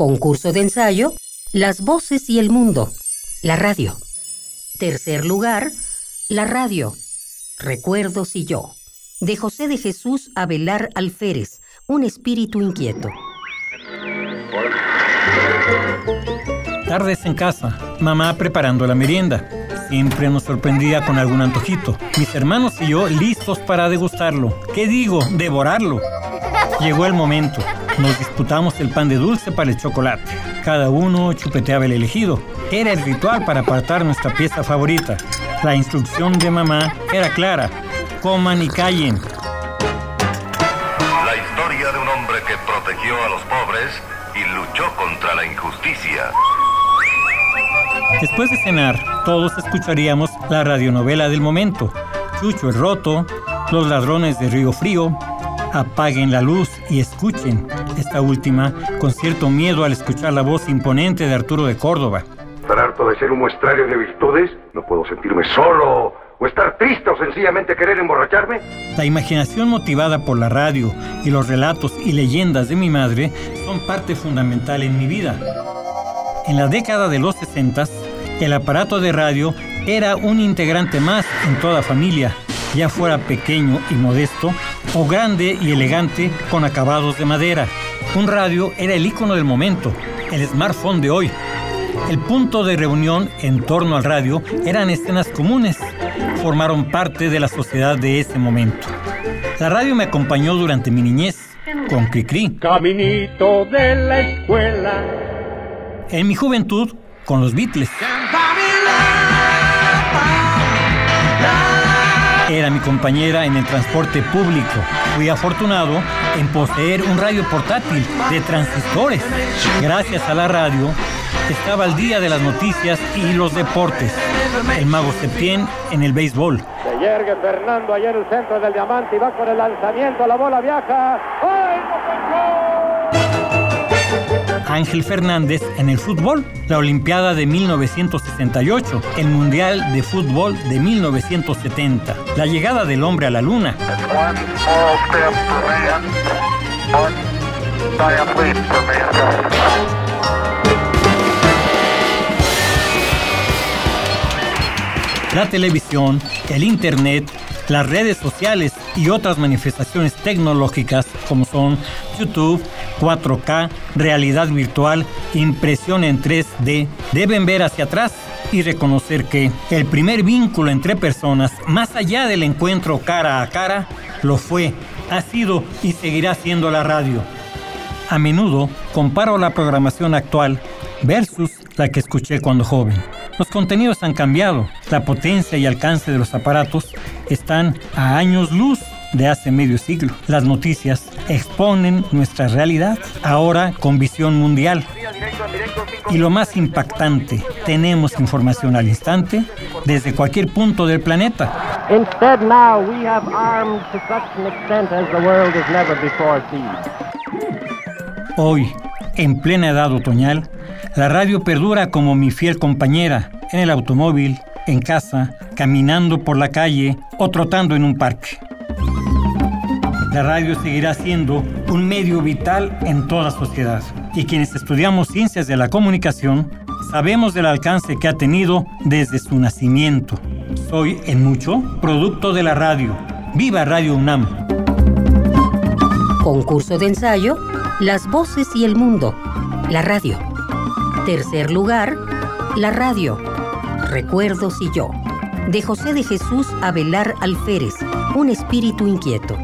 Concurso de ensayo, Las voces y el mundo, la radio. Tercer lugar, la radio, Recuerdos y yo, de José de Jesús Abelar Alférez, un espíritu inquieto. Tardes en casa, mamá preparando la merienda. Siempre nos sorprendía con algún antojito. Mis hermanos y yo listos para degustarlo. ¿Qué digo? Devorarlo. Llegó el momento. Nos disputamos el pan de dulce para el chocolate. Cada uno chupeteaba el elegido. Era el ritual para apartar nuestra pieza favorita. La instrucción de mamá era clara. Coman y callen. La historia de un hombre que protegió a los pobres y luchó contra la injusticia. Después de cenar, todos escucharíamos la radionovela del momento. Chucho el Roto, Los Ladrones de Río Frío, Apaguen la luz y escuchen. Esta última con cierto miedo al escuchar la voz imponente de Arturo de Córdoba. ¿Estar harto de ser un muestrario de virtudes? ¿No puedo sentirme solo? ¿O estar triste o sencillamente querer emborracharme? La imaginación motivada por la radio y los relatos y leyendas de mi madre son parte fundamental en mi vida. En la década de los 60, el aparato de radio era un integrante más en toda familia, ya fuera pequeño y modesto o grande y elegante con acabados de madera. Un radio era el icono del momento, el smartphone de hoy. El punto de reunión en torno al radio eran escenas comunes, formaron parte de la sociedad de ese momento. La radio me acompañó durante mi niñez, con Cricri. Caminito de la escuela. En mi juventud, con los Beatles. Era mi compañera en el transporte público. Fui afortunado en poseer un radio portátil de transistores. Gracias a la radio, estaba al día de las noticias y los deportes. El mago Septién en el béisbol. Se Fernando ayer el centro del diamante y va con el lanzamiento, la bola viaja. ¡Ay, Ángel Fernández en el fútbol, la Olimpiada de 1968, el Mundial de Fútbol de 1970, la llegada del hombre a la luna. La televisión, el Internet, las redes sociales y otras manifestaciones tecnológicas como son YouTube, 4K, realidad virtual, impresión en 3D, deben ver hacia atrás y reconocer que el primer vínculo entre personas, más allá del encuentro cara a cara, lo fue, ha sido y seguirá siendo la radio. A menudo comparo la programación actual versus la que escuché cuando joven. Los contenidos han cambiado, la potencia y alcance de los aparatos están a años luz de hace medio siglo. Las noticias exponen nuestra realidad, ahora con visión mundial. Y lo más impactante, tenemos información al instante desde cualquier punto del planeta. Instead now we have armed to such an extent as the world has never before seen. Hoy, en plena edad otoñal, la radio perdura como mi fiel compañera en el automóvil, en casa, caminando por la calle o trotando en un parque. La radio seguirá siendo un medio vital en toda sociedad y quienes estudiamos ciencias de la comunicación sabemos del alcance que ha tenido desde su nacimiento. Soy, en mucho, producto de la radio. ¡Viva Radio UNAM! Concurso de ensayo, Las voces y el mundo, la radio. Tercer lugar, la radio, Recuerdos y yo, de José de Jesús Abelar Alférez, un espíritu inquieto.